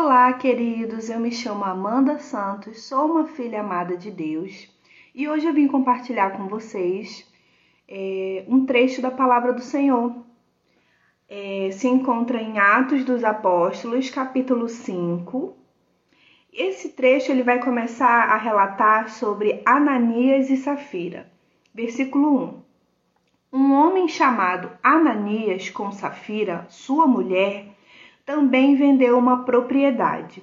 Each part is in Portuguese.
Olá, queridos. Eu me chamo Amanda Santos, sou uma filha amada de Deus e hoje eu vim compartilhar com vocês é, um trecho da palavra do Senhor. É, se encontra em Atos dos Apóstolos, capítulo 5. Esse trecho ele vai começar a relatar sobre Ananias e Safira. Versículo 1. Um homem chamado Ananias com Safira, sua mulher, também vendeu uma propriedade.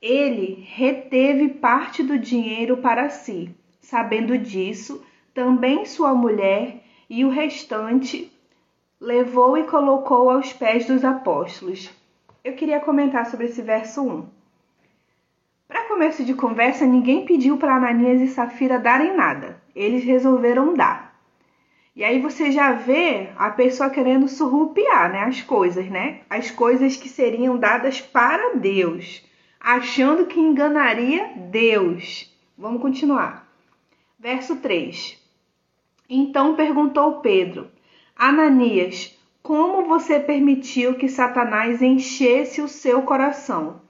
Ele reteve parte do dinheiro para si. Sabendo disso, também sua mulher e o restante levou e colocou aos pés dos apóstolos. Eu queria comentar sobre esse verso 1. Para começo de conversa, ninguém pediu para Ananias e Safira darem nada. Eles resolveram dar. E aí você já vê a pessoa querendo surrupiar, né, as coisas, né? As coisas que seriam dadas para Deus, achando que enganaria Deus. Vamos continuar. Verso 3. Então perguntou Pedro: Ananias, como você permitiu que Satanás enchesse o seu coração,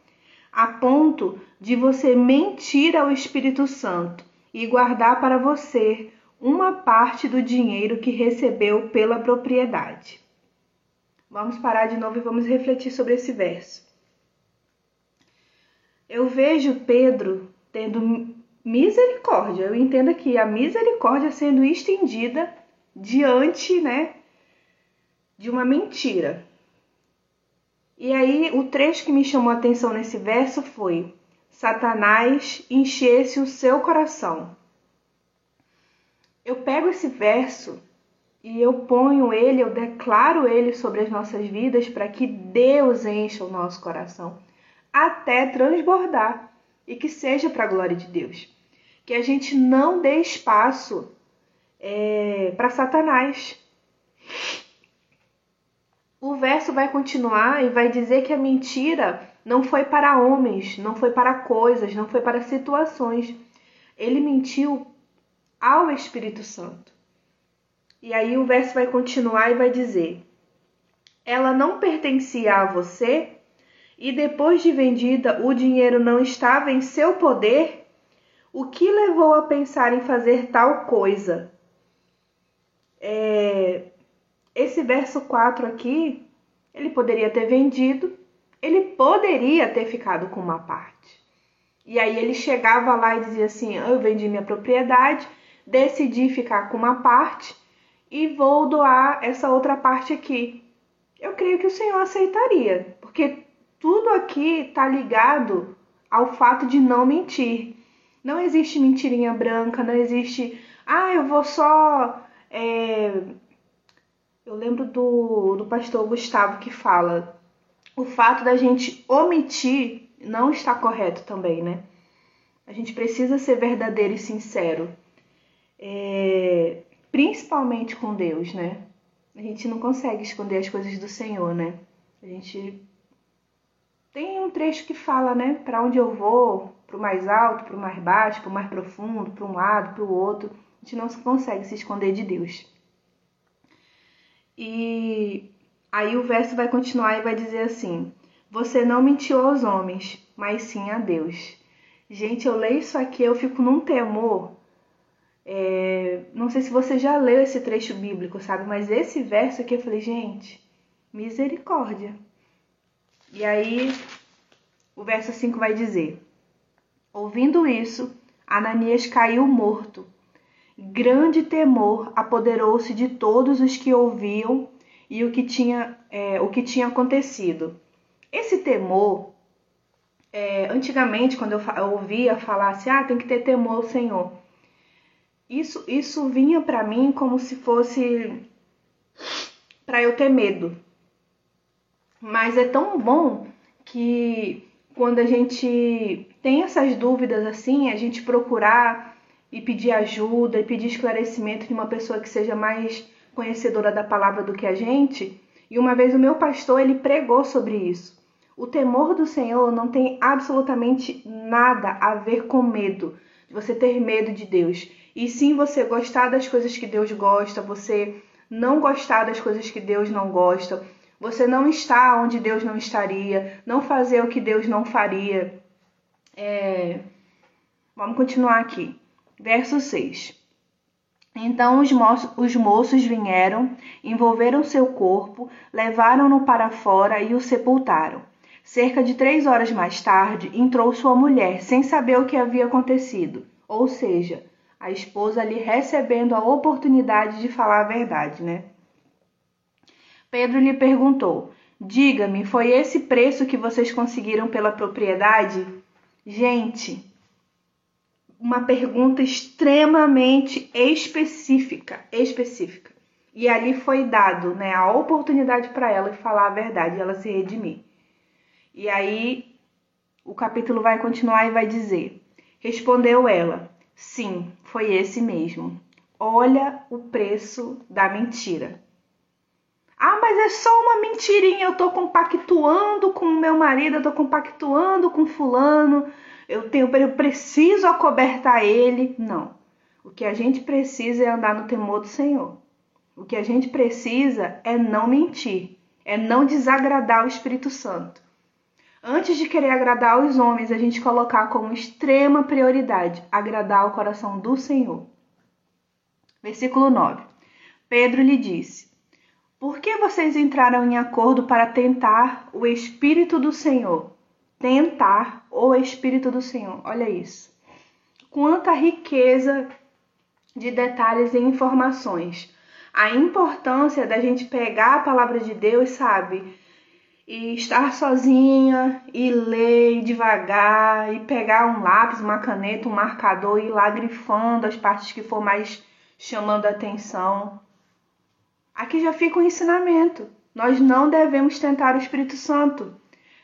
a ponto de você mentir ao Espírito Santo e guardar para você uma parte do dinheiro que recebeu pela propriedade. Vamos parar de novo e vamos refletir sobre esse verso. Eu vejo Pedro tendo misericórdia. Eu entendo aqui a misericórdia sendo estendida diante, né, de uma mentira. E aí o trecho que me chamou a atenção nesse verso foi: Satanás enchesse o seu coração eu pego esse verso e eu ponho ele, eu declaro ele sobre as nossas vidas para que Deus encha o nosso coração até transbordar e que seja para a glória de Deus. Que a gente não dê espaço é, para Satanás. O verso vai continuar e vai dizer que a mentira não foi para homens, não foi para coisas, não foi para situações. Ele mentiu ao Espírito Santo. E aí o verso vai continuar e vai dizer: Ela não pertencia a você, e depois de vendida o dinheiro não estava em seu poder? O que levou a pensar em fazer tal coisa? É, esse verso 4 aqui, ele poderia ter vendido, ele poderia ter ficado com uma parte. E aí ele chegava lá e dizia assim: Eu vendi minha propriedade, decidi ficar com uma parte e vou doar essa outra parte aqui. Eu creio que o Senhor aceitaria, porque tudo aqui está ligado ao fato de não mentir. Não existe mentirinha branca, não existe, ah, eu vou só. É... Eu lembro do, do pastor Gustavo que fala: o fato da gente omitir não está correto também, né? A gente precisa ser verdadeiro e sincero é, principalmente com Deus, né? A gente não consegue esconder as coisas do Senhor, né? A gente tem um trecho que fala, né? Para onde eu vou, para o mais alto, para o mais baixo, para o mais profundo, para um lado, para o outro. A gente não consegue se esconder de Deus. E aí o verso vai continuar e vai dizer assim: Você não mentiu aos homens, mas sim a Deus. Gente, eu leio isso aqui, eu fico num temor é, não sei se você já leu esse trecho bíblico, sabe? Mas esse verso aqui eu falei, gente, misericórdia. E aí o verso 5 vai dizer: Ouvindo isso, Ananias caiu morto. Grande temor apoderou-se de todos os que ouviam e o que tinha, é, o que tinha acontecido. Esse temor, é, antigamente, quando eu, eu ouvia falar assim, ah, tem que ter temor ao Senhor isso, isso vinha para mim como se fosse para eu ter medo. Mas é tão bom que quando a gente tem essas dúvidas assim, a gente procurar e pedir ajuda e pedir esclarecimento de uma pessoa que seja mais conhecedora da palavra do que a gente. E uma vez o meu pastor ele pregou sobre isso. O temor do Senhor não tem absolutamente nada a ver com medo, de você ter medo de Deus e sim você gostar das coisas que Deus gosta, você não gostar das coisas que Deus não gosta, você não está onde Deus não estaria, não fazer o que Deus não faria. É... Vamos continuar aqui. Verso 6. Então os, mo os moços vieram, envolveram seu corpo, levaram-no para fora e o sepultaram. Cerca de três horas mais tarde, entrou sua mulher, sem saber o que havia acontecido, ou seja, a esposa ali recebendo a oportunidade de falar a verdade, né? Pedro lhe perguntou: Diga-me, foi esse preço que vocês conseguiram pela propriedade? Gente, uma pergunta extremamente específica, específica. E ali foi dado, né, a oportunidade para ela falar a verdade, ela se redimir. E aí o capítulo vai continuar e vai dizer: Respondeu ela: Sim, foi esse mesmo. Olha o preço da mentira. Ah, mas é só uma mentirinha. Eu tô compactuando com o meu marido, eu tô compactuando com fulano eu tenho, eu preciso acobertar ele. Não. O que a gente precisa é andar no temor do Senhor. O que a gente precisa é não mentir, é não desagradar o Espírito Santo. Antes de querer agradar os homens, a gente colocar como extrema prioridade agradar o coração do Senhor. Versículo 9. Pedro lhe disse: Por que vocês entraram em acordo para tentar o Espírito do Senhor? tentar o Espírito do Senhor. Olha isso. Quanta riqueza de detalhes e informações. A importância da gente pegar a palavra de Deus, sabe? E estar sozinha e ler devagar e pegar um lápis, uma caneta, um marcador e ir lá grifando as partes que for mais chamando atenção. Aqui já fica o um ensinamento. Nós não devemos tentar o Espírito Santo.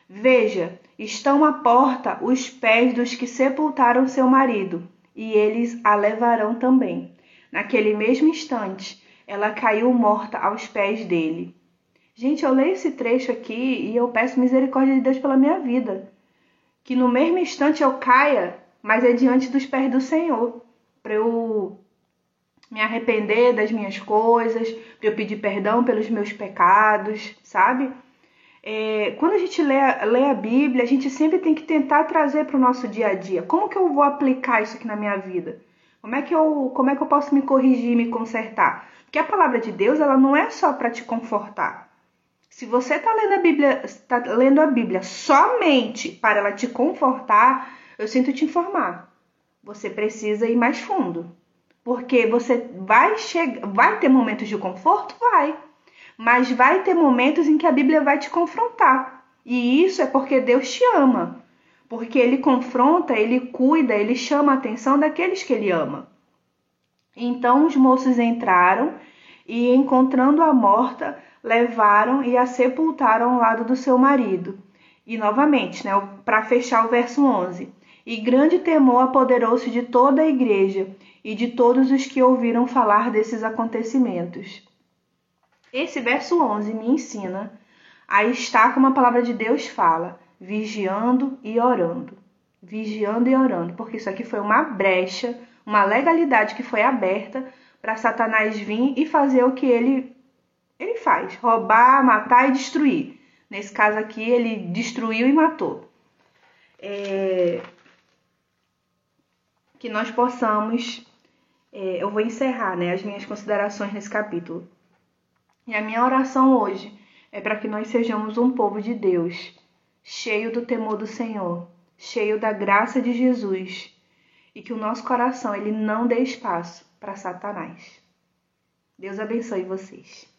Veja, Estão à porta os pés dos que sepultaram seu marido, e eles a levarão também. Naquele mesmo instante, ela caiu morta aos pés dele. Gente, eu leio esse trecho aqui e eu peço misericórdia de Deus pela minha vida. Que no mesmo instante eu caia, mas é diante dos pés do Senhor, para eu me arrepender das minhas coisas, para eu pedir perdão pelos meus pecados, sabe? É, quando a gente lê, lê a Bíblia, a gente sempre tem que tentar trazer para o nosso dia a dia. Como que eu vou aplicar isso aqui na minha vida? Como é que eu, como é que eu posso me corrigir, me consertar? Porque a palavra de Deus, ela não é só para te confortar. Se você está lendo a Bíblia, está lendo a Bíblia somente para ela te confortar, eu sinto te informar. Você precisa ir mais fundo. Porque você vai chegar, vai ter momentos de conforto, vai mas vai ter momentos em que a Bíblia vai te confrontar. E isso é porque Deus te ama. Porque ele confronta, ele cuida, ele chama a atenção daqueles que ele ama. Então os moços entraram e, encontrando a morta, levaram e a sepultaram ao lado do seu marido. E novamente, né, para fechar o verso 11. E grande temor apoderou-se de toda a igreja e de todos os que ouviram falar desses acontecimentos. Esse verso 11 me ensina a estar como a palavra de Deus fala, vigiando e orando. Vigiando e orando, porque isso aqui foi uma brecha, uma legalidade que foi aberta para Satanás vir e fazer o que ele ele faz, roubar, matar e destruir. Nesse caso aqui, ele destruiu e matou. É... Que nós possamos. É, eu vou encerrar né, as minhas considerações nesse capítulo. E a minha oração hoje é para que nós sejamos um povo de Deus, cheio do temor do Senhor, cheio da graça de Jesus, e que o nosso coração ele não dê espaço para Satanás. Deus abençoe vocês.